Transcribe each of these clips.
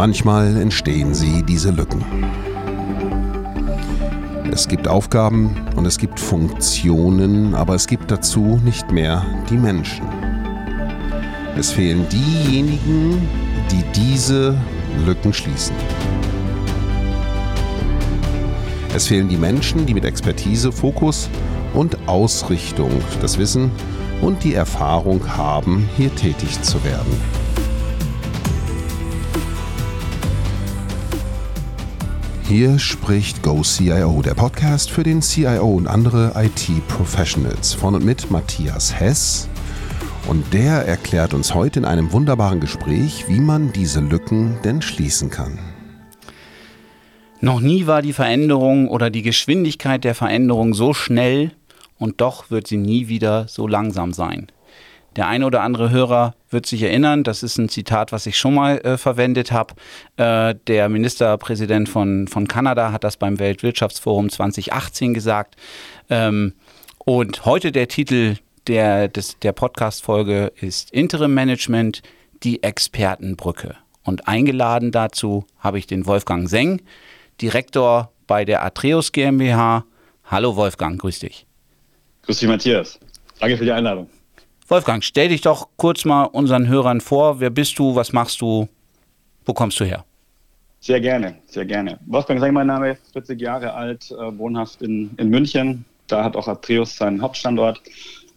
manchmal entstehen sie, diese Lücken. Es gibt Aufgaben und es gibt Funktionen, aber es gibt dazu nicht mehr die Menschen. Es fehlen diejenigen, die diese Lücken schließen. Es fehlen die Menschen, die mit Expertise, Fokus und Ausrichtung das Wissen und die Erfahrung haben, hier tätig zu werden. Hier spricht GoCIO, der Podcast für den CIO und andere IT-Professionals von und mit Matthias Hess. Und der erklärt uns heute in einem wunderbaren Gespräch, wie man diese Lücken denn schließen kann. Noch nie war die Veränderung oder die Geschwindigkeit der Veränderung so schnell und doch wird sie nie wieder so langsam sein. Der eine oder andere Hörer wird sich erinnern, das ist ein Zitat, was ich schon mal äh, verwendet habe. Äh, der Ministerpräsident von, von Kanada hat das beim Weltwirtschaftsforum 2018 gesagt. Ähm, und heute der Titel der, der Podcast-Folge ist Interim Management, die Expertenbrücke. Und eingeladen dazu habe ich den Wolfgang Seng, Direktor bei der Atreus GmbH. Hallo Wolfgang, grüß dich. Grüß dich Matthias. Danke für die Einladung. Wolfgang, stell dich doch kurz mal unseren Hörern vor. Wer bist du? Was machst du? Wo kommst du her? Sehr gerne, sehr gerne. Wolfgang Seng, mein Name, 40 Jahre alt, äh, wohnhaft in, in München. Da hat auch Atreus seinen Hauptstandort.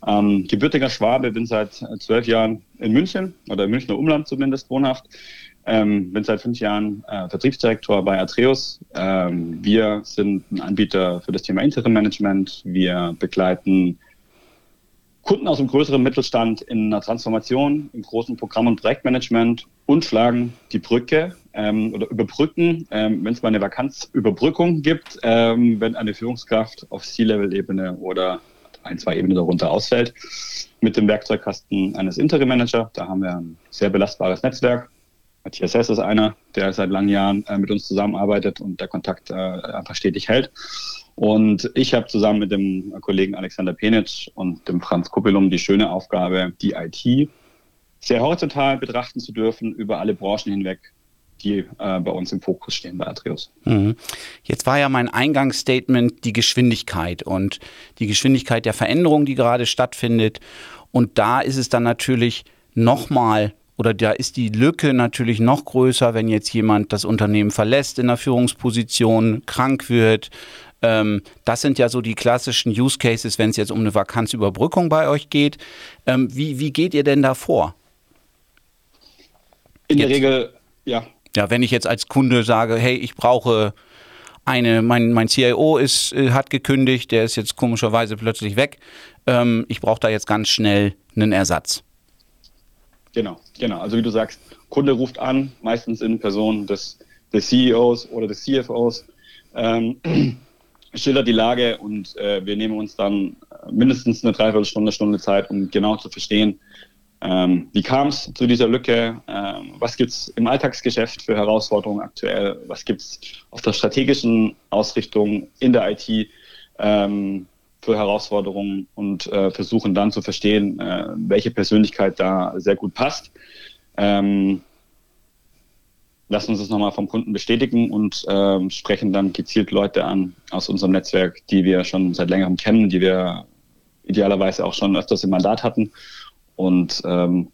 Ähm, gebürtiger Schwabe, bin seit zwölf Jahren in München oder im Münchner Umland zumindest wohnhaft. Ähm, bin seit fünf Jahren äh, Vertriebsdirektor bei Atreus. Ähm, wir sind ein Anbieter für das Thema Interim Management. Wir begleiten Kunden aus dem größeren Mittelstand in einer Transformation, im großen Programm- und Projektmanagement und schlagen die Brücke ähm, oder überbrücken, ähm, wenn es mal eine Vakanzüberbrückung gibt, ähm, wenn eine Führungskraft auf C-Level-Ebene oder ein, zwei Ebenen darunter ausfällt, mit dem Werkzeugkasten eines Interim-Manager. Da haben wir ein sehr belastbares Netzwerk. Matthias Hess ist einer, der seit langen Jahren äh, mit uns zusammenarbeitet und der Kontakt äh, einfach stetig hält. Und ich habe zusammen mit dem Kollegen Alexander Penitsch und dem Franz Kuppelum die schöne Aufgabe, die IT sehr horizontal betrachten zu dürfen über alle Branchen hinweg, die äh, bei uns im Fokus stehen bei Atreus. Mhm. Jetzt war ja mein Eingangsstatement die Geschwindigkeit und die Geschwindigkeit der Veränderung, die gerade stattfindet. Und da ist es dann natürlich nochmal oder da ist die Lücke natürlich noch größer, wenn jetzt jemand das Unternehmen verlässt in der Führungsposition, krank wird, ähm, das sind ja so die klassischen Use Cases, wenn es jetzt um eine Vakanzüberbrückung bei euch geht. Ähm, wie, wie geht ihr denn da vor? In jetzt. der Regel, ja. Ja, wenn ich jetzt als Kunde sage, hey, ich brauche eine, mein, mein CIO ist, äh, hat gekündigt, der ist jetzt komischerweise plötzlich weg. Ähm, ich brauche da jetzt ganz schnell einen Ersatz. Genau, genau. Also wie du sagst, Kunde ruft an, meistens in Person des, des CEOs oder des CFOs. Ähm, schildert die Lage und äh, wir nehmen uns dann äh, mindestens eine Dreiviertelstunde, Stunde Zeit, um genau zu verstehen, ähm, wie kam es zu dieser Lücke, ähm, was gibt es im Alltagsgeschäft für Herausforderungen aktuell, was gibt es auf der strategischen Ausrichtung in der IT ähm, für Herausforderungen? Und äh, versuchen dann zu verstehen, äh, welche Persönlichkeit da sehr gut passt. Ähm, lassen uns das nochmal vom Kunden bestätigen und ähm, sprechen dann gezielt Leute an aus unserem Netzwerk, die wir schon seit längerem kennen, die wir idealerweise auch schon öfters im Mandat hatten und ähm,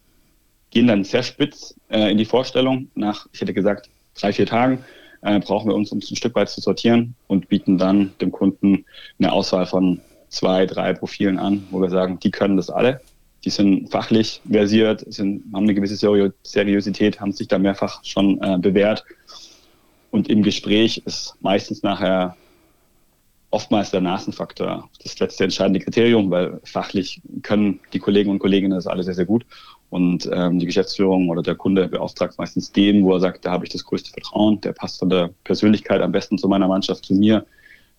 gehen dann sehr spitz äh, in die Vorstellung. Nach, ich hätte gesagt, drei, vier Tagen äh, brauchen wir uns, um es ein Stück weit zu sortieren und bieten dann dem Kunden eine Auswahl von zwei, drei Profilen an, wo wir sagen, die können das alle die sind fachlich versiert, sind, haben eine gewisse Seriosität, haben sich da mehrfach schon äh, bewährt. Und im Gespräch ist meistens nachher oftmals der Nasenfaktor das letzte entscheidende Kriterium, weil fachlich können die Kollegen und Kolleginnen das alle sehr, sehr gut. Und ähm, die Geschäftsführung oder der Kunde beauftragt meistens den, wo er sagt, da habe ich das größte Vertrauen, der passt von der Persönlichkeit am besten zu meiner Mannschaft, zu mir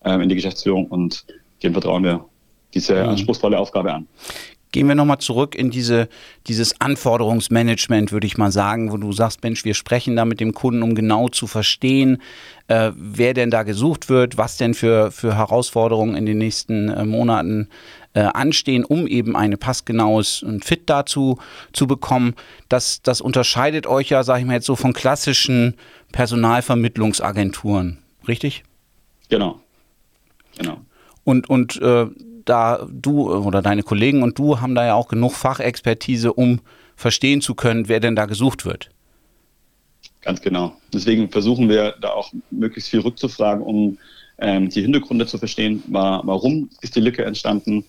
ähm, in die Geschäftsführung und dem vertrauen wir diese mhm. anspruchsvolle Aufgabe an. Gehen wir nochmal zurück in diese, dieses Anforderungsmanagement, würde ich mal sagen, wo du sagst, Mensch, wir sprechen da mit dem Kunden, um genau zu verstehen, äh, wer denn da gesucht wird, was denn für, für Herausforderungen in den nächsten äh, Monaten äh, anstehen, um eben eine passgenaues und Fit dazu zu bekommen. Das, das unterscheidet euch ja, sage ich mal jetzt so, von klassischen Personalvermittlungsagenturen, richtig? Genau. Genau. Und, und äh, da du oder deine Kollegen und du haben da ja auch genug Fachexpertise, um verstehen zu können, wer denn da gesucht wird. Ganz genau. Deswegen versuchen wir da auch möglichst viel rückzufragen, um ähm, die Hintergründe zu verstehen. War, warum ist die Lücke entstanden?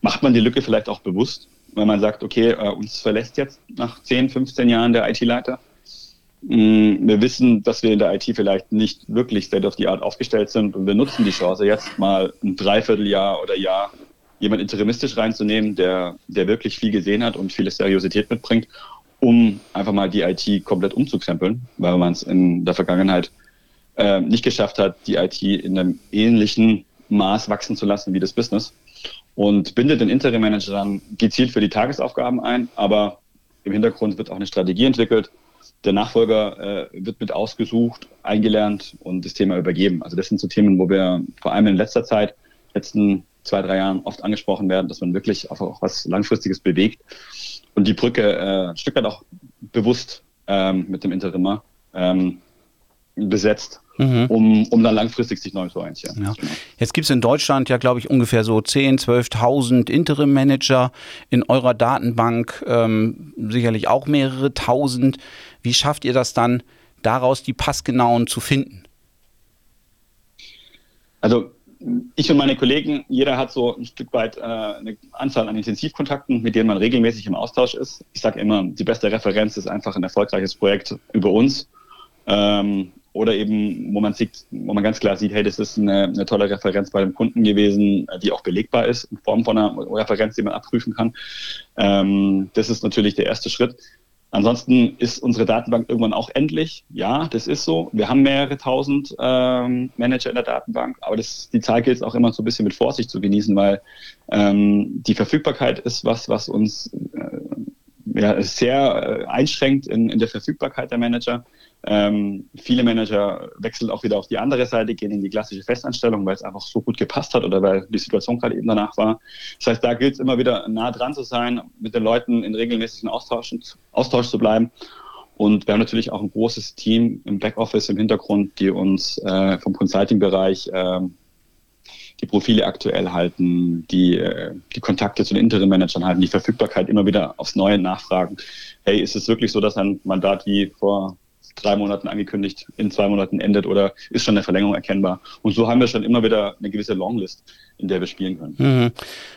Macht man die Lücke vielleicht auch bewusst, weil man sagt, okay, äh, uns verlässt jetzt nach 10, 15 Jahren der IT-Leiter. Mm, wir wissen, dass wir in der IT vielleicht nicht wirklich state of the art aufgestellt sind und wir nutzen die Chance, jetzt mal ein Dreivierteljahr oder Jahr jemand interimistisch reinzunehmen, der, der wirklich viel gesehen hat und viele Seriosität mitbringt, um einfach mal die IT komplett umzukrempeln, weil man es in der Vergangenheit äh, nicht geschafft hat, die IT in einem ähnlichen Maß wachsen zu lassen wie das Business. Und bindet den Interim-Manager dann gezielt für die Tagesaufgaben ein, aber im Hintergrund wird auch eine Strategie entwickelt, der Nachfolger äh, wird mit ausgesucht, eingelernt und das Thema übergeben. Also das sind so Themen, wo wir vor allem in letzter Zeit, letzten zwei, drei Jahren oft angesprochen werden, dass man wirklich auch, auch was Langfristiges bewegt und die Brücke äh, ein Stück weit auch bewusst ähm, mit dem Interimer ähm, besetzt, mhm. um, um dann langfristig sich neu zu orientieren. Ja. Genau. Jetzt gibt es in Deutschland ja, glaube ich, ungefähr so 10.000, 12.000 Interim-Manager. In eurer Datenbank ähm, sicherlich auch mehrere tausend. Wie schafft ihr das dann, daraus die passgenauen zu finden? Also ich und meine Kollegen, jeder hat so ein Stück weit äh, eine Anzahl an Intensivkontakten, mit denen man regelmäßig im Austausch ist. Ich sage immer, die beste Referenz ist einfach ein erfolgreiches Projekt über uns. Ähm, oder eben, wo man sieht, wo man ganz klar sieht, hey, das ist eine, eine tolle Referenz bei dem Kunden gewesen, die auch belegbar ist, in Form von einer Referenz, die man abprüfen kann. Ähm, das ist natürlich der erste Schritt. Ansonsten ist unsere Datenbank irgendwann auch endlich. Ja, das ist so. Wir haben mehrere tausend ähm, Manager in der Datenbank, aber das, die Zahl gilt es auch immer so ein bisschen mit Vorsicht zu genießen, weil ähm, die Verfügbarkeit ist was, was uns äh, ja, sehr äh, einschränkt in, in der Verfügbarkeit der Manager. Ähm, viele Manager wechseln auch wieder auf die andere Seite, gehen in die klassische Festanstellung, weil es einfach so gut gepasst hat oder weil die Situation gerade eben danach war. Das heißt, da gilt es immer wieder nah dran zu sein, mit den Leuten in regelmäßigen Austausch, Austausch zu bleiben. Und wir haben natürlich auch ein großes Team im Backoffice im Hintergrund, die uns äh, vom Consulting-Bereich äh, die Profile aktuell halten, die, äh, die Kontakte zu den Interim-Managern halten, die Verfügbarkeit immer wieder aufs Neue nachfragen. Hey, ist es wirklich so, dass ein Mandat wie vor drei Monaten angekündigt, in zwei Monaten endet oder ist schon eine Verlängerung erkennbar. Und so haben wir schon immer wieder eine gewisse Longlist, in der wir spielen können. Mhm.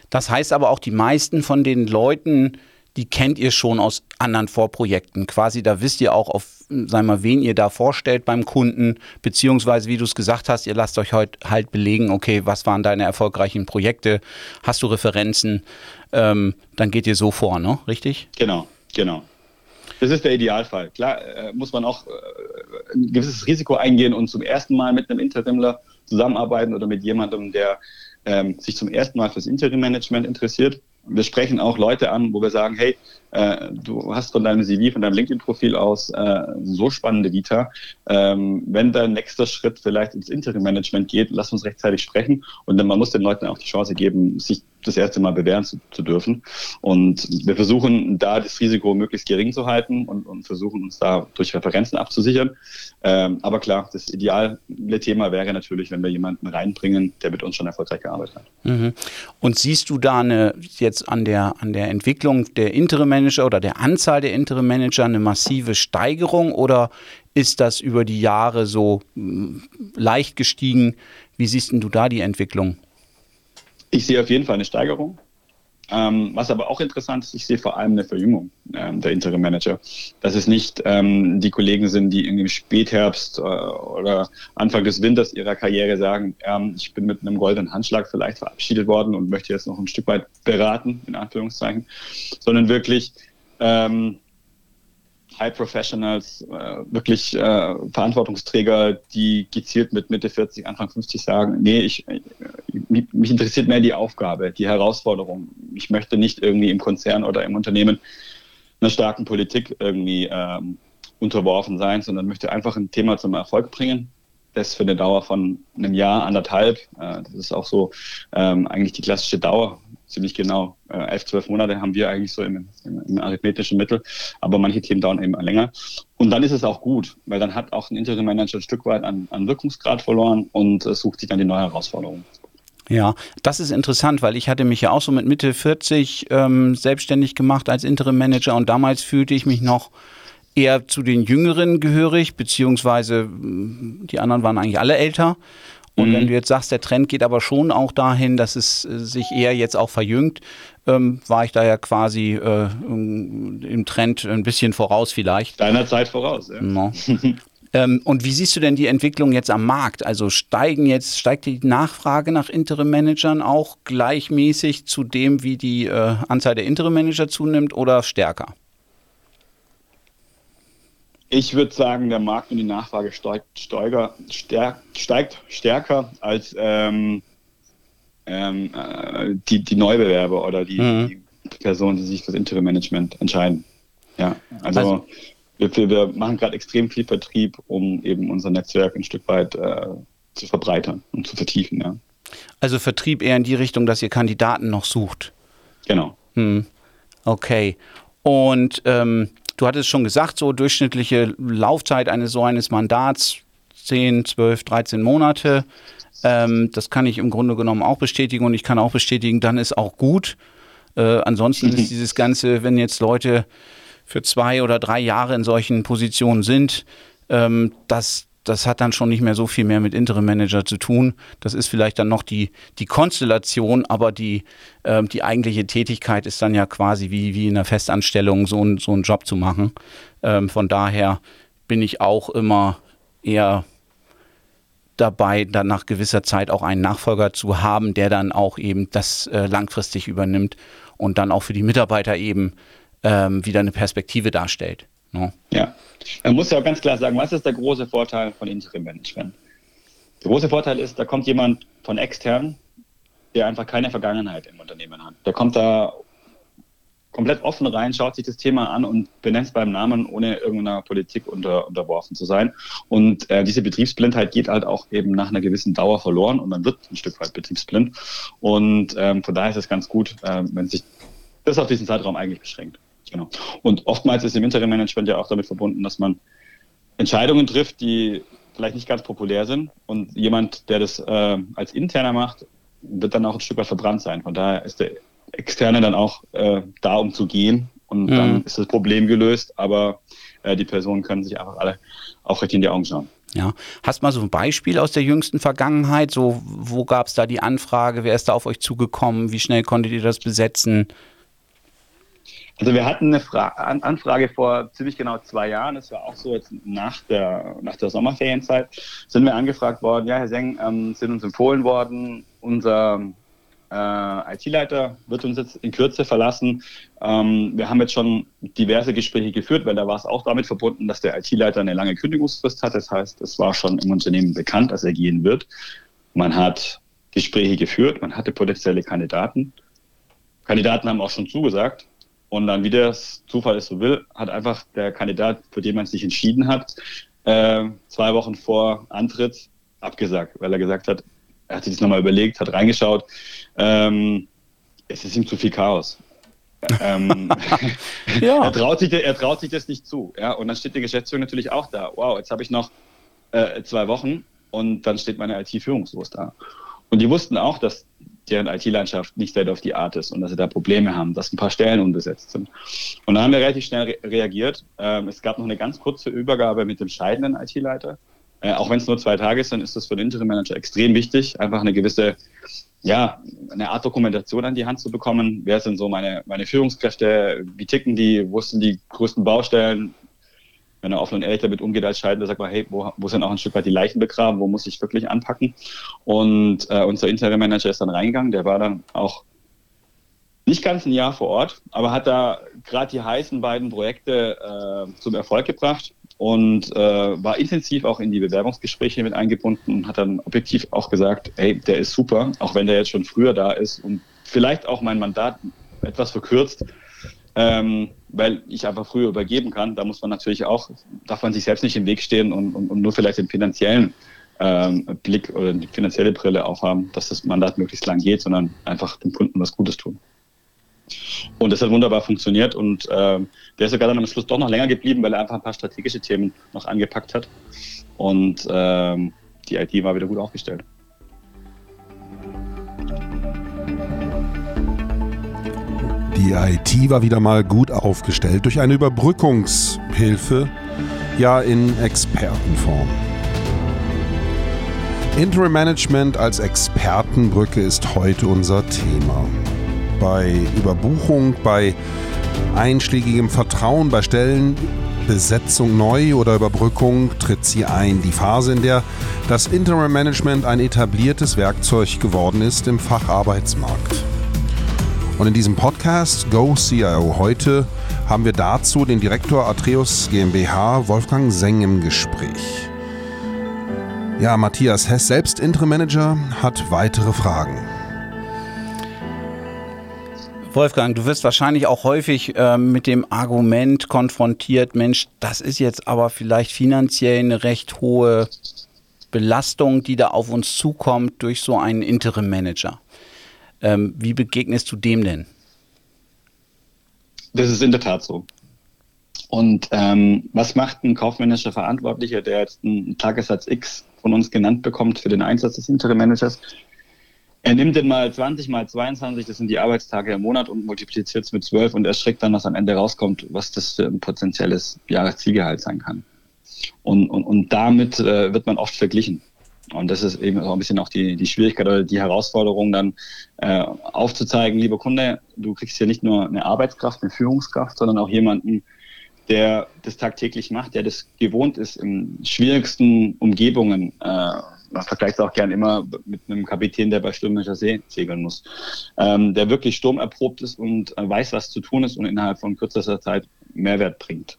Das heißt aber auch, die meisten von den Leuten, die kennt ihr schon aus anderen Vorprojekten. Quasi, da wisst ihr auch, auf, sagen wir, wen ihr da vorstellt beim Kunden, beziehungsweise, wie du es gesagt hast, ihr lasst euch heute halt belegen, okay, was waren deine erfolgreichen Projekte, hast du Referenzen, ähm, dann geht ihr so vor, ne? Richtig? Genau, genau. Das ist der Idealfall. Klar äh, muss man auch äh, ein gewisses Risiko eingehen und zum ersten Mal mit einem Interimler zusammenarbeiten oder mit jemandem, der ähm, sich zum ersten Mal fürs Interim-Management interessiert. Wir sprechen auch Leute an, wo wir sagen, hey, äh, du hast von deinem CV, von deinem LinkedIn-Profil aus äh, so spannende Vita. Ähm, wenn dein nächster Schritt vielleicht ins Interim-Management geht, lass uns rechtzeitig sprechen. Und dann man muss den Leuten auch die Chance geben, sich das erste Mal bewähren zu, zu, dürfen. Und wir versuchen da das Risiko möglichst gering zu halten und, und versuchen uns da durch Referenzen abzusichern. Ähm, aber klar, das ideale Thema wäre natürlich, wenn wir jemanden reinbringen, der mit uns schon erfolgreich gearbeitet hat. Mhm. Und siehst du da eine, jetzt an der, an der Entwicklung der Interim Manager oder der Anzahl der Interim Manager eine massive Steigerung oder ist das über die Jahre so hm, leicht gestiegen? Wie siehst du da die Entwicklung? Ich sehe auf jeden Fall eine Steigerung. Ähm, was aber auch interessant ist, ich sehe vor allem eine Verjüngung ähm, der Interim Manager. Dass es nicht ähm, die Kollegen sind, die im Spätherbst äh, oder Anfang des Winters ihrer Karriere sagen, ähm, ich bin mit einem goldenen Handschlag vielleicht verabschiedet worden und möchte jetzt noch ein Stück weit beraten, in Anführungszeichen, sondern wirklich ähm, High Professionals, äh, wirklich äh, Verantwortungsträger, die gezielt mit Mitte 40, Anfang 50 sagen, nee, ich, äh, mich interessiert mehr die Aufgabe, die Herausforderung. Ich möchte nicht irgendwie im Konzern oder im Unternehmen einer starken Politik irgendwie ähm, unterworfen sein, sondern möchte einfach ein Thema zum Erfolg bringen. Das für eine Dauer von einem Jahr, anderthalb. Äh, das ist auch so ähm, eigentlich die klassische Dauer ziemlich genau. Äh, elf, zwölf Monate haben wir eigentlich so im, im, im, arithmetischen Mittel, aber manche Themen dauern eben länger. Und dann ist es auch gut, weil dann hat auch ein Interim-Manager ein Stück weit an, an Wirkungsgrad verloren und äh, sucht sich dann die neue Herausforderung. Ja, das ist interessant, weil ich hatte mich ja auch so mit Mitte 40 ähm, selbstständig gemacht als Interim-Manager und damals fühlte ich mich noch eher zu den Jüngeren gehörig, beziehungsweise die anderen waren eigentlich alle älter. Und mhm. wenn du jetzt sagst, der Trend geht aber schon auch dahin, dass es äh, sich eher jetzt auch verjüngt, ähm, war ich da ja quasi äh, im Trend ein bisschen voraus vielleicht. Deiner Zeit voraus, ja. No. ähm, und wie siehst du denn die Entwicklung jetzt am Markt? Also steigen jetzt, steigt die Nachfrage nach Interim-Managern auch gleichmäßig zu dem, wie die äh, Anzahl der Interim-Manager zunimmt oder stärker? Ich würde sagen, der Markt und die Nachfrage steigt, steiger, stärk, steigt stärker als ähm, ähm, äh, die, die Neubewerber oder die, mhm. die, Personen, die sich für das Interim-Management entscheiden. Ja, also, also wir, wir, machen gerade extrem viel Vertrieb, um eben unser Netzwerk ein Stück weit äh, zu verbreitern und zu vertiefen. Ja. Also Vertrieb eher in die Richtung, dass ihr Kandidaten noch sucht. Genau. Hm. Okay. Und ähm, du hattest schon gesagt, so durchschnittliche Laufzeit eines so eines Mandats 10, 12, 13 Monate. Ähm, das kann ich im Grunde genommen auch bestätigen und ich kann auch bestätigen, dann ist auch gut. Äh, ansonsten ist dieses Ganze, wenn jetzt Leute für zwei oder drei Jahre in solchen Positionen sind, ähm, das, das hat dann schon nicht mehr so viel mehr mit Interim Manager zu tun. Das ist vielleicht dann noch die, die Konstellation, aber die, ähm, die eigentliche Tätigkeit ist dann ja quasi wie, wie in einer Festanstellung so, ein, so einen Job zu machen. Ähm, von daher bin ich auch immer eher dabei, dann nach gewisser Zeit auch einen Nachfolger zu haben, der dann auch eben das äh, langfristig übernimmt und dann auch für die Mitarbeiter eben ähm, wieder eine Perspektive darstellt. No? Ja, man muss ja auch ganz klar sagen, was ist der große Vorteil von Interim Management? Der große Vorteil ist, da kommt jemand von extern, der einfach keine Vergangenheit im Unternehmen hat. Der kommt da komplett offen rein, schaut sich das Thema an und benennt es beim Namen, ohne irgendeiner Politik unter, unterworfen zu sein. Und äh, diese Betriebsblindheit geht halt auch eben nach einer gewissen Dauer verloren und man wird ein Stück weit betriebsblind. Und ähm, von daher ist es ganz gut, äh, wenn sich das auf diesen Zeitraum eigentlich beschränkt. Genau. Und oftmals ist im Interim-Management ja auch damit verbunden, dass man Entscheidungen trifft, die vielleicht nicht ganz populär sind. Und jemand, der das äh, als Interner macht, wird dann auch ein Stück weit verbrannt sein. Von daher ist der Externe dann auch äh, da, um zu gehen. Und mhm. dann ist das Problem gelöst. Aber äh, die Personen können sich einfach alle aufrecht in die Augen schauen. Ja. Hast mal so ein Beispiel aus der jüngsten Vergangenheit? So, wo gab es da die Anfrage? Wer ist da auf euch zugekommen? Wie schnell konntet ihr das besetzen? Also wir hatten eine Fra Anfrage vor ziemlich genau zwei Jahren, das war auch so jetzt nach der, nach der Sommerferienzeit, sind wir angefragt worden, ja, Herr Seng, ähm, sind uns empfohlen worden, unser äh, IT-Leiter wird uns jetzt in Kürze verlassen. Ähm, wir haben jetzt schon diverse Gespräche geführt, weil da war es auch damit verbunden, dass der IT-Leiter eine lange Kündigungsfrist hat. Das heißt, es war schon im Unternehmen bekannt, dass er gehen wird. Man hat Gespräche geführt, man hatte potenzielle Kandidaten. Kandidaten haben auch schon zugesagt. Und dann, wie das Zufall es so will, hat einfach der Kandidat, für den man sich entschieden hat, äh, zwei Wochen vor Antritt abgesagt, weil er gesagt hat, er hat sich das nochmal überlegt, hat reingeschaut, ähm, es ist ihm zu viel Chaos. ähm, ja. er, traut sich, er traut sich das nicht zu. Ja? Und dann steht die Geschäftsführung natürlich auch da. Wow, jetzt habe ich noch äh, zwei Wochen und dann steht meine IT führungslos da. Und die wussten auch, dass deren IT-Landschaft nicht State of the Art ist und dass sie da Probleme haben, dass ein paar Stellen unbesetzt sind. Und da haben wir relativ schnell re reagiert. Ähm, es gab noch eine ganz kurze Übergabe mit dem scheidenden IT-Leiter. Äh, auch wenn es nur zwei Tage sind, ist das für den Interim-Manager extrem wichtig, einfach eine gewisse, ja, eine Art Dokumentation an die Hand zu bekommen. Wer sind so meine, meine Führungskräfte? Wie ticken die? Wo sind die größten Baustellen? Wenn er offen und ehrlich damit umgeht als Scheidender, sagt man, hey, wo, wo sind auch ein Stück weit die Leichen begraben, wo muss ich wirklich anpacken? Und äh, unser Interim Manager ist dann reingegangen, der war dann auch nicht ganz ein Jahr vor Ort, aber hat da gerade die heißen beiden Projekte äh, zum Erfolg gebracht und äh, war intensiv auch in die Bewerbungsgespräche mit eingebunden und hat dann objektiv auch gesagt, hey, der ist super, auch wenn der jetzt schon früher da ist und vielleicht auch mein Mandat etwas verkürzt, ähm, weil ich einfach früher übergeben kann. Da muss man natürlich auch, darf man sich selbst nicht im Weg stehen und, und, und nur vielleicht den finanziellen äh, ähm, Blick oder die finanzielle Brille aufhaben, dass das Mandat möglichst lang geht, sondern einfach dem Kunden was Gutes tun. Und das hat wunderbar funktioniert und ähm, der ist sogar dann am Schluss doch noch länger geblieben, weil er einfach ein paar strategische Themen noch angepackt hat. Und ähm, die IT war wieder gut aufgestellt. Die IT war wieder mal gut aufgestellt durch eine Überbrückungshilfe, ja in Expertenform. Interim Management als Expertenbrücke ist heute unser Thema. Bei Überbuchung, bei einschlägigem Vertrauen, bei Stellenbesetzung neu oder Überbrückung tritt sie ein. Die Phase, in der das Interim Management ein etabliertes Werkzeug geworden ist im Facharbeitsmarkt. Und in diesem Podcast Go CIO heute haben wir dazu den Direktor Atreus GmbH Wolfgang Seng im Gespräch. Ja, Matthias Hess, selbst Interim Manager, hat weitere Fragen. Wolfgang, du wirst wahrscheinlich auch häufig äh, mit dem Argument konfrontiert, Mensch, das ist jetzt aber vielleicht finanziell eine recht hohe Belastung, die da auf uns zukommt durch so einen Interim Manager. Ähm, wie begegnest du dem denn? Das ist in der Tat so. Und ähm, was macht ein kaufmännischer Verantwortlicher, der jetzt einen Tagessatz X von uns genannt bekommt für den Einsatz des Interim Managers? Er nimmt den mal 20 mal 22, das sind die Arbeitstage im Monat und multipliziert es mit 12 und erschreckt dann, was am Ende rauskommt, was das für ein potenzielles Jahreszielgehalt sein kann. Und, und, und damit äh, wird man oft verglichen. Und das ist eben auch ein bisschen auch die, die Schwierigkeit oder die Herausforderung, dann äh, aufzuzeigen, lieber Kunde, du kriegst hier nicht nur eine Arbeitskraft, eine Führungskraft, sondern auch jemanden, der das tagtäglich macht, der das gewohnt ist, in schwierigsten Umgebungen. Äh, man vergleicht es auch gern immer mit einem Kapitän, der bei stürmischer See segeln muss, ähm, der wirklich sturmerprobt ist und äh, weiß, was zu tun ist und innerhalb von kürzester Zeit Mehrwert bringt.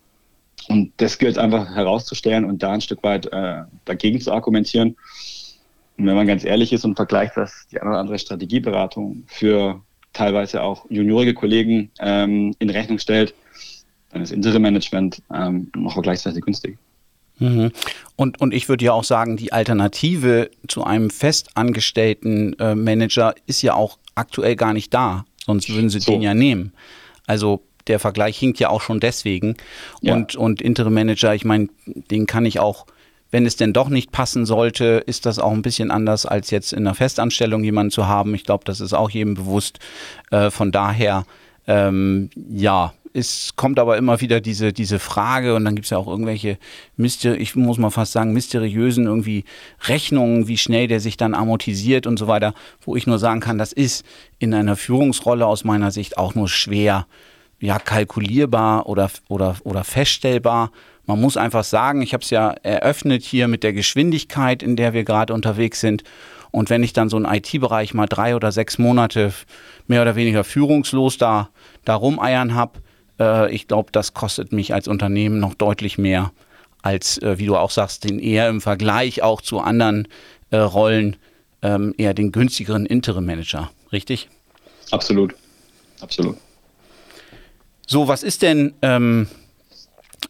Und das gilt einfach herauszustellen und da ein Stück weit äh, dagegen zu argumentieren. Und wenn man ganz ehrlich ist und vergleicht, was die eine oder andere Strategieberatung für teilweise auch juniorige Kollegen ähm, in Rechnung stellt, dann ist Interim-Management ähm, noch vergleichsweise günstig. Mhm. Und, und ich würde ja auch sagen, die Alternative zu einem festangestellten äh, Manager ist ja auch aktuell gar nicht da. Sonst würden sie so. den ja nehmen. Also der Vergleich hinkt ja auch schon deswegen. Ja. Und, und Interim Manager, ich meine, den kann ich auch, wenn es denn doch nicht passen sollte, ist das auch ein bisschen anders, als jetzt in einer Festanstellung jemanden zu haben. Ich glaube, das ist auch jedem bewusst. Äh, von daher, ähm, ja, es kommt aber immer wieder diese, diese Frage und dann gibt es ja auch irgendwelche, Myster ich muss mal fast sagen, mysteriösen irgendwie Rechnungen, wie schnell der sich dann amortisiert und so weiter, wo ich nur sagen kann, das ist in einer Führungsrolle aus meiner Sicht auch nur schwer ja, kalkulierbar oder, oder, oder feststellbar. Man muss einfach sagen, ich habe es ja eröffnet hier mit der Geschwindigkeit, in der wir gerade unterwegs sind. Und wenn ich dann so einen IT-Bereich mal drei oder sechs Monate mehr oder weniger führungslos da, da rumeiern habe, äh, ich glaube, das kostet mich als Unternehmen noch deutlich mehr als, äh, wie du auch sagst, den eher im Vergleich auch zu anderen äh, Rollen ähm, eher den günstigeren Interim-Manager. Richtig? Absolut. Absolut. So, was ist denn, ähm,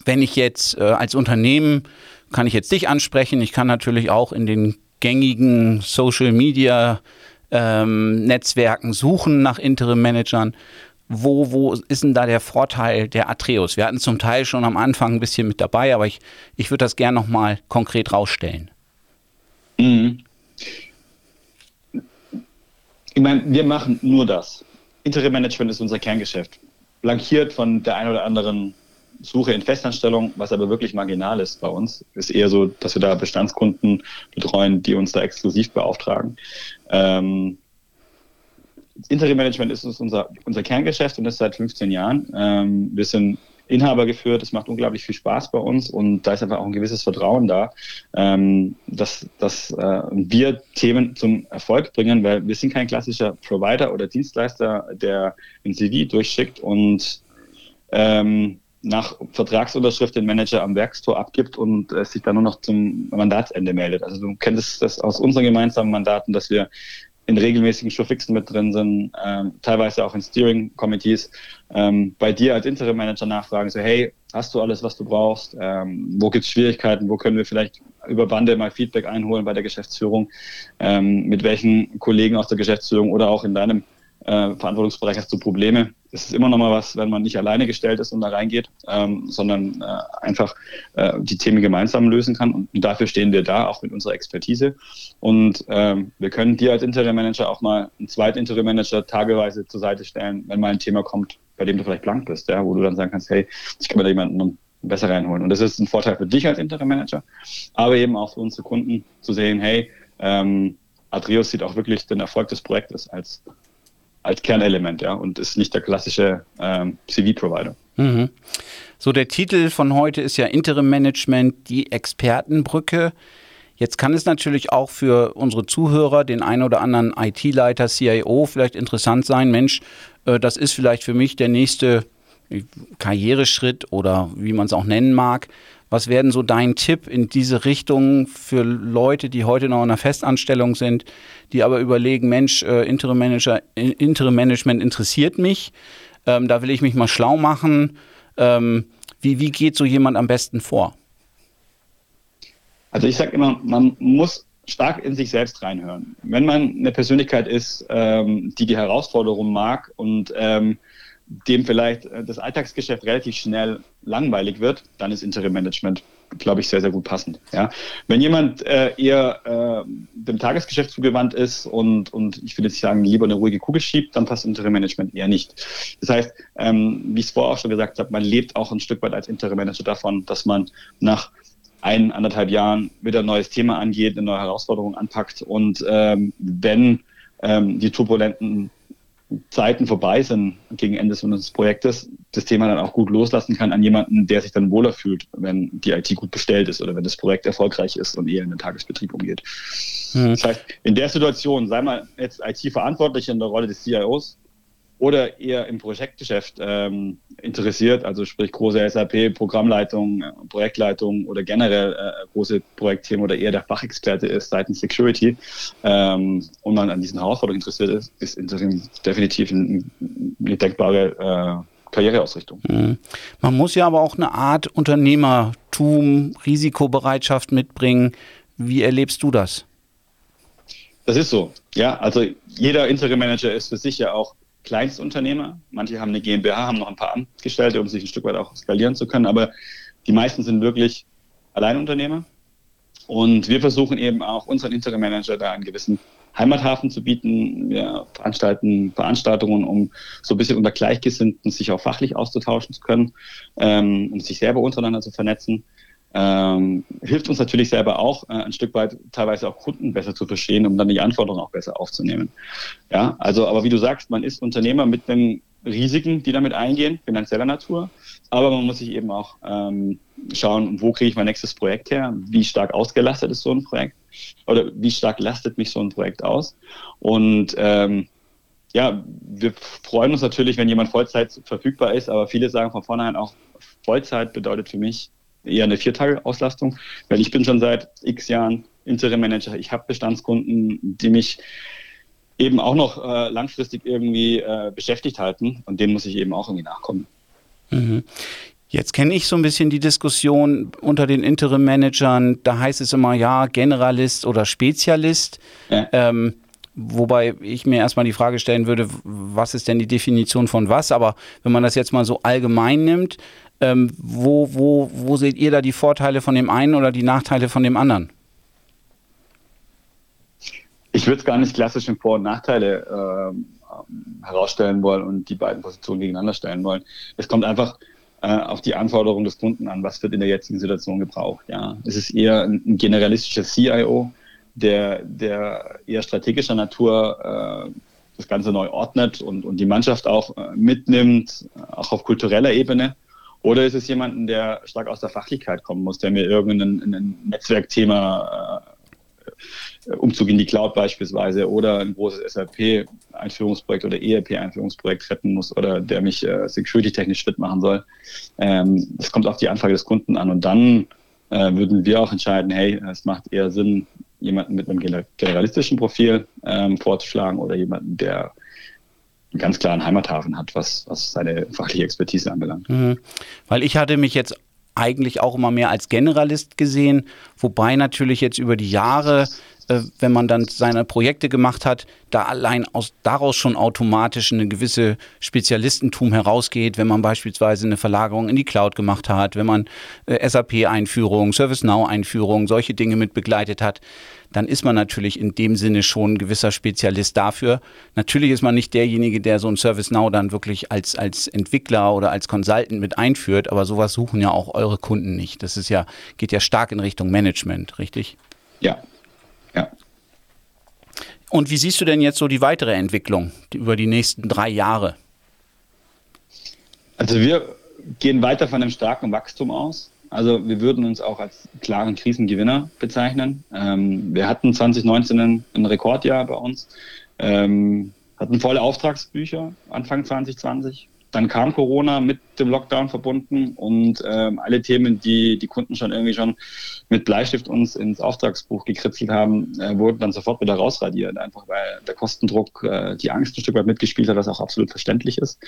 wenn ich jetzt äh, als Unternehmen, kann ich jetzt dich ansprechen, ich kann natürlich auch in den gängigen Social Media ähm, Netzwerken suchen nach Interim Managern. Wo, wo ist denn da der Vorteil der Atreus? Wir hatten zum Teil schon am Anfang ein bisschen mit dabei, aber ich, ich würde das gerne nochmal konkret rausstellen. Mhm. Ich meine, wir machen nur das. Interim Management ist unser Kerngeschäft flankiert von der einen oder anderen Suche in Festanstellung, was aber wirklich marginal ist bei uns. Ist eher so, dass wir da Bestandskunden betreuen, die uns da exklusiv beauftragen. Ähm, Interim Management ist unser, unser Kerngeschäft und das seit 15 Jahren. Ähm, wir sind Inhaber geführt. Es macht unglaublich viel Spaß bei uns und da ist einfach auch ein gewisses Vertrauen da, ähm, dass, dass äh, wir Themen zum Erfolg bringen, weil wir sind kein klassischer Provider oder Dienstleister, der ein CV durchschickt und ähm, nach Vertragsunterschrift den Manager am Werkstor abgibt und äh, sich dann nur noch zum Mandatsende meldet. Also du kennst das aus unseren gemeinsamen Mandaten, dass wir in regelmäßigen Showfixen mit drin sind, ähm, teilweise auch in Steering Committees, ähm, bei dir als Interim Manager nachfragen, so hey, Hast du alles, was du brauchst? Ähm, wo gibt es Schwierigkeiten? Wo können wir vielleicht über Bande mal Feedback einholen bei der Geschäftsführung? Ähm, mit welchen Kollegen aus der Geschäftsführung oder auch in deinem äh, Verantwortungsbereich hast du Probleme? Es ist immer noch mal was, wenn man nicht alleine gestellt ist und da reingeht, ähm, sondern äh, einfach äh, die Themen gemeinsam lösen kann. Und dafür stehen wir da, auch mit unserer Expertise. Und ähm, wir können dir als Interim Manager auch mal einen zweiten Interim Manager tageweise zur Seite stellen, wenn mal ein Thema kommt, bei dem du vielleicht blank bist, ja, wo du dann sagen kannst, hey, ich kann mir da jemanden besser reinholen. Und das ist ein Vorteil für dich als Interim Manager, aber eben auch für unsere Kunden zu sehen, hey, ähm, Adrius sieht auch wirklich den Erfolg des Projektes als, als Kernelement, ja, und ist nicht der klassische ähm, CV-Provider. Mhm. So, der Titel von heute ist ja Interim Management, die Expertenbrücke. Jetzt kann es natürlich auch für unsere Zuhörer, den einen oder anderen IT-Leiter, CIO vielleicht interessant sein, Mensch, äh, das ist vielleicht für mich der nächste Karriereschritt oder wie man es auch nennen mag. Was wäre so dein Tipp in diese Richtung für Leute, die heute noch in einer Festanstellung sind, die aber überlegen, Mensch, äh, Interim, Manager, Interim Management interessiert mich, ähm, da will ich mich mal schlau machen. Ähm, wie, wie geht so jemand am besten vor? Also ich sage immer, man muss stark in sich selbst reinhören. Wenn man eine Persönlichkeit ist, ähm, die die Herausforderung mag und ähm, dem vielleicht äh, das Alltagsgeschäft relativ schnell langweilig wird, dann ist Interim Management, glaube ich, sehr, sehr gut passend. Ja. Wenn jemand äh, eher äh, dem Tagesgeschäft zugewandt ist und, und ich will jetzt sagen, lieber eine ruhige Kugel schiebt, dann passt Interim Management eher nicht. Das heißt, ähm, wie ich es vorher auch schon gesagt habe, man lebt auch ein Stück weit als Interim Manager davon, dass man nach ein, anderthalb Jahren wieder ein neues Thema angeht, eine neue Herausforderung anpackt und ähm, wenn ähm, die turbulenten Zeiten vorbei sind gegen Ende unseres Projektes, das Thema dann auch gut loslassen kann an jemanden, der sich dann wohler fühlt, wenn die IT gut bestellt ist oder wenn das Projekt erfolgreich ist und eher in den Tagesbetrieb umgeht. Mhm. Das heißt, in der Situation, sei mal jetzt IT-Verantwortlich in der Rolle des CIOs, oder eher im Projektgeschäft ähm, interessiert, also sprich große SAP-Programmleitung, äh, Projektleitung oder generell äh, große Projektthemen oder eher der Fachexperte ist seitens Security ähm, und man an diesen Herausforderungen interessiert ist, ist Interim definitiv eine, eine denkbare äh, Karriereausrichtung. Mhm. Man muss ja aber auch eine Art Unternehmertum, Risikobereitschaft mitbringen. Wie erlebst du das? Das ist so. Ja, also jeder Interim Manager ist für sich ja auch Kleinstunternehmer. Manche haben eine GmbH, haben noch ein paar Angestellte, um sich ein Stück weit auch skalieren zu können. Aber die meisten sind wirklich Alleinunternehmer. Und wir versuchen eben auch unseren Interim Manager da einen gewissen Heimathafen zu bieten. Wir veranstalten Veranstaltungen, um so ein bisschen unter Gleichgesinnten sich auch fachlich auszutauschen zu können, ähm, um sich selber untereinander zu vernetzen ähm, hilft uns natürlich selber auch äh, ein Stück weit teilweise auch Kunden besser zu verstehen, um dann die Anforderungen auch besser aufzunehmen. Ja, also aber wie du sagst, man ist Unternehmer mit den Risiken, die damit eingehen, finanzieller Natur, aber man muss sich eben auch ähm, schauen, wo kriege ich mein nächstes Projekt her, wie stark ausgelastet ist so ein Projekt? Oder wie stark lastet mich so ein Projekt aus? Und ähm, ja, wir freuen uns natürlich, wenn jemand Vollzeit verfügbar ist, aber viele sagen von vornherein auch, Vollzeit bedeutet für mich eher eine Viertage-Auslastung, weil ich bin schon seit x Jahren Interim-Manager. Ich habe Bestandskunden, die mich eben auch noch äh, langfristig irgendwie äh, beschäftigt halten und denen muss ich eben auch irgendwie nachkommen. Mhm. Jetzt kenne ich so ein bisschen die Diskussion unter den Interim-Managern. Da heißt es immer, ja, Generalist oder Spezialist. Ja. Ähm, wobei ich mir erstmal die Frage stellen würde, was ist denn die Definition von was? Aber wenn man das jetzt mal so allgemein nimmt, ähm, wo, wo, wo seht ihr da die Vorteile von dem einen oder die Nachteile von dem anderen? Ich würde es gar nicht klassisch in Vor- und Nachteile äh, herausstellen wollen und die beiden Positionen gegeneinander stellen wollen. Es kommt einfach äh, auf die Anforderungen des Kunden an, was wird in der jetzigen Situation gebraucht. Ja, es ist eher ein, ein generalistischer CIO, der, der eher strategischer Natur äh, das Ganze neu ordnet und, und die Mannschaft auch äh, mitnimmt, auch auf kultureller Ebene. Oder ist es jemanden, der stark aus der Fachlichkeit kommen muss, der mir irgendein Netzwerkthema, äh, Umzug in die Cloud beispielsweise oder ein großes SAP-Einführungsprojekt oder ERP-Einführungsprojekt retten muss oder der mich äh, security-technisch fit machen soll. Ähm, das kommt auf die Anfrage des Kunden an und dann äh, würden wir auch entscheiden, hey, es macht eher Sinn, jemanden mit einem generalistischen Profil ähm, vorzuschlagen oder jemanden, der einen ganz klaren Heimathafen hat, was, was seine fachliche Expertise anbelangt. Mhm. Weil ich hatte mich jetzt eigentlich auch immer mehr als Generalist gesehen, wobei natürlich jetzt über die Jahre äh, wenn man dann seine Projekte gemacht hat, da allein aus, daraus schon automatisch eine gewisse Spezialistentum herausgeht, wenn man beispielsweise eine Verlagerung in die Cloud gemacht hat, wenn man äh, SAP-Einführung, ServiceNow-Einführung, solche Dinge mit begleitet hat, dann ist man natürlich in dem Sinne schon ein gewisser Spezialist dafür. Natürlich ist man nicht derjenige, der so ein ServiceNow dann wirklich als, als Entwickler oder als Consultant mit einführt, aber sowas suchen ja auch eure Kunden nicht. Das ist ja, geht ja stark in Richtung Management, richtig? Ja, ja. Und wie siehst du denn jetzt so die weitere Entwicklung über die nächsten drei Jahre? Also wir gehen weiter von einem starken Wachstum aus. Also wir würden uns auch als klaren Krisengewinner bezeichnen. Ähm, wir hatten 2019 ein, Rekordjahr bei uns, ähm, hatten volle Auftragsbücher Anfang 2020, dann kam Corona mit dem Lockdown verbunden und ähm, alle Themen, die die Kunden schon irgendwie schon mit Bleistift uns ins Auftragsbuch gekritzelt haben, äh, wurden dann sofort wieder rausradiert, einfach weil der Kostendruck äh, die Angst ein Stück weit mitgespielt hat, was auch absolut verständlich ist.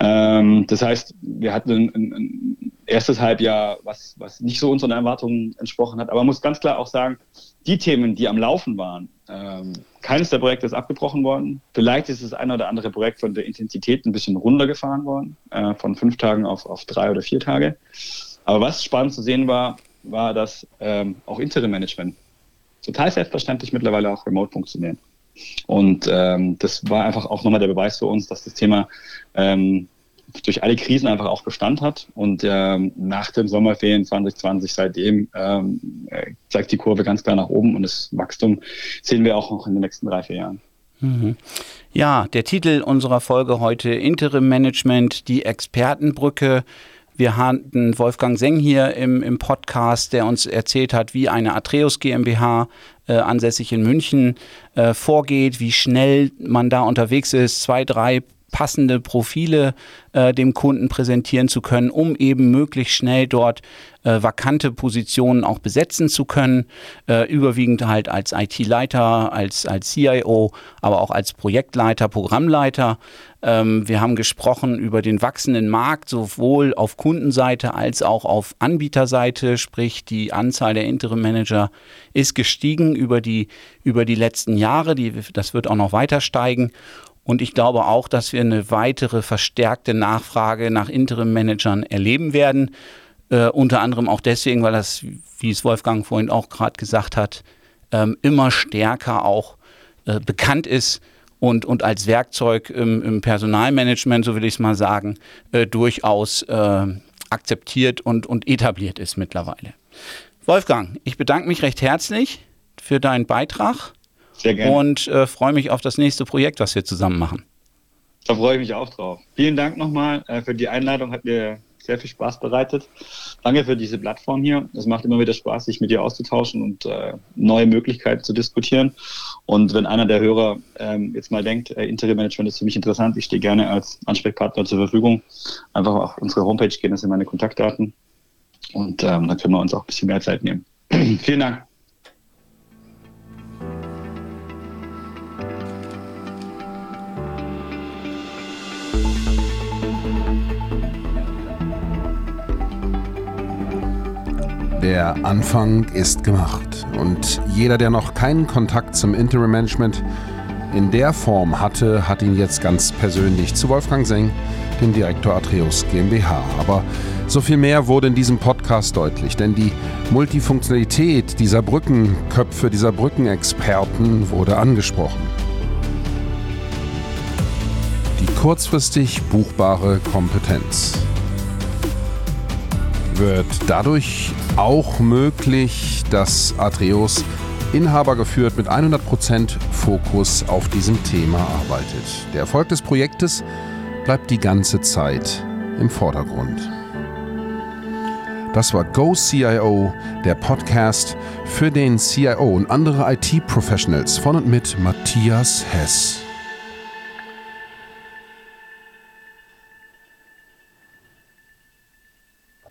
Ähm, das heißt, wir hatten ein, ein, erstes Halbjahr, was, was nicht so unseren Erwartungen entsprochen hat. Aber man muss ganz klar auch sagen, die Themen, die am Laufen waren, ähm, keines der Projekte ist abgebrochen worden. Vielleicht ist das eine oder andere Projekt von der Intensität ein bisschen runtergefahren worden, äh, von fünf Tagen auf, auf drei oder vier Tage. Aber was spannend zu sehen war, war, dass ähm, auch Interim-Management total selbstverständlich mittlerweile auch remote funktionieren. Und ähm, das war einfach auch nochmal der Beweis für uns, dass das Thema ähm, durch alle Krisen einfach auch Bestand hat. Und ähm, nach dem Sommerferien 2020 seitdem ähm, äh, zeigt die Kurve ganz klar nach oben und das Wachstum sehen wir auch noch in den nächsten drei, vier Jahren. Mhm. Ja, der Titel unserer Folge heute Interim Management, die Expertenbrücke. Wir hatten Wolfgang Seng hier im, im Podcast, der uns erzählt hat, wie eine Atreus GmbH äh, ansässig in München äh, vorgeht, wie schnell man da unterwegs ist, zwei, drei passende Profile äh, dem Kunden präsentieren zu können, um eben möglichst schnell dort äh, vakante Positionen auch besetzen zu können, äh, überwiegend halt als IT-Leiter, als, als CIO, aber auch als Projektleiter, Programmleiter. Ähm, wir haben gesprochen über den wachsenden Markt, sowohl auf Kundenseite als auch auf Anbieterseite, sprich die Anzahl der Interim Manager ist gestiegen über die, über die letzten Jahre, die, das wird auch noch weiter steigen. Und ich glaube auch, dass wir eine weitere verstärkte Nachfrage nach Interim-Managern erleben werden. Äh, unter anderem auch deswegen, weil das, wie es Wolfgang vorhin auch gerade gesagt hat, ähm, immer stärker auch äh, bekannt ist und, und als Werkzeug im, im Personalmanagement, so will ich es mal sagen, äh, durchaus äh, akzeptiert und, und etabliert ist mittlerweile. Wolfgang, ich bedanke mich recht herzlich für deinen Beitrag. Sehr gerne. Und äh, freue mich auf das nächste Projekt, was wir zusammen machen. Da freue ich mich auch drauf. Vielen Dank nochmal äh, für die Einladung. Hat mir sehr viel Spaß bereitet. Danke für diese Plattform hier. Es macht immer wieder Spaß, sich mit dir auszutauschen und äh, neue Möglichkeiten zu diskutieren. Und wenn einer der Hörer ähm, jetzt mal denkt, äh, Interim-Management ist für mich interessant, ich stehe gerne als Ansprechpartner zur Verfügung. Einfach auf unsere Homepage gehen, das sind meine Kontaktdaten. Und ähm, dann können wir uns auch ein bisschen mehr Zeit nehmen. Vielen Dank. Der Anfang ist gemacht und jeder, der noch keinen Kontakt zum Interim Management in der Form hatte, hat ihn jetzt ganz persönlich zu Wolfgang Seng, dem Direktor Atreus GmbH. Aber so viel mehr wurde in diesem Podcast deutlich, denn die Multifunktionalität dieser Brückenköpfe, dieser Brückenexperten wurde angesprochen. Die kurzfristig buchbare Kompetenz wird dadurch auch möglich, dass Atreus Inhaber geführt mit 100% Fokus auf diesem Thema arbeitet. Der Erfolg des Projektes bleibt die ganze Zeit im Vordergrund. Das war Go CIO, der Podcast für den CIO und andere IT-Professionals von und mit Matthias Hess.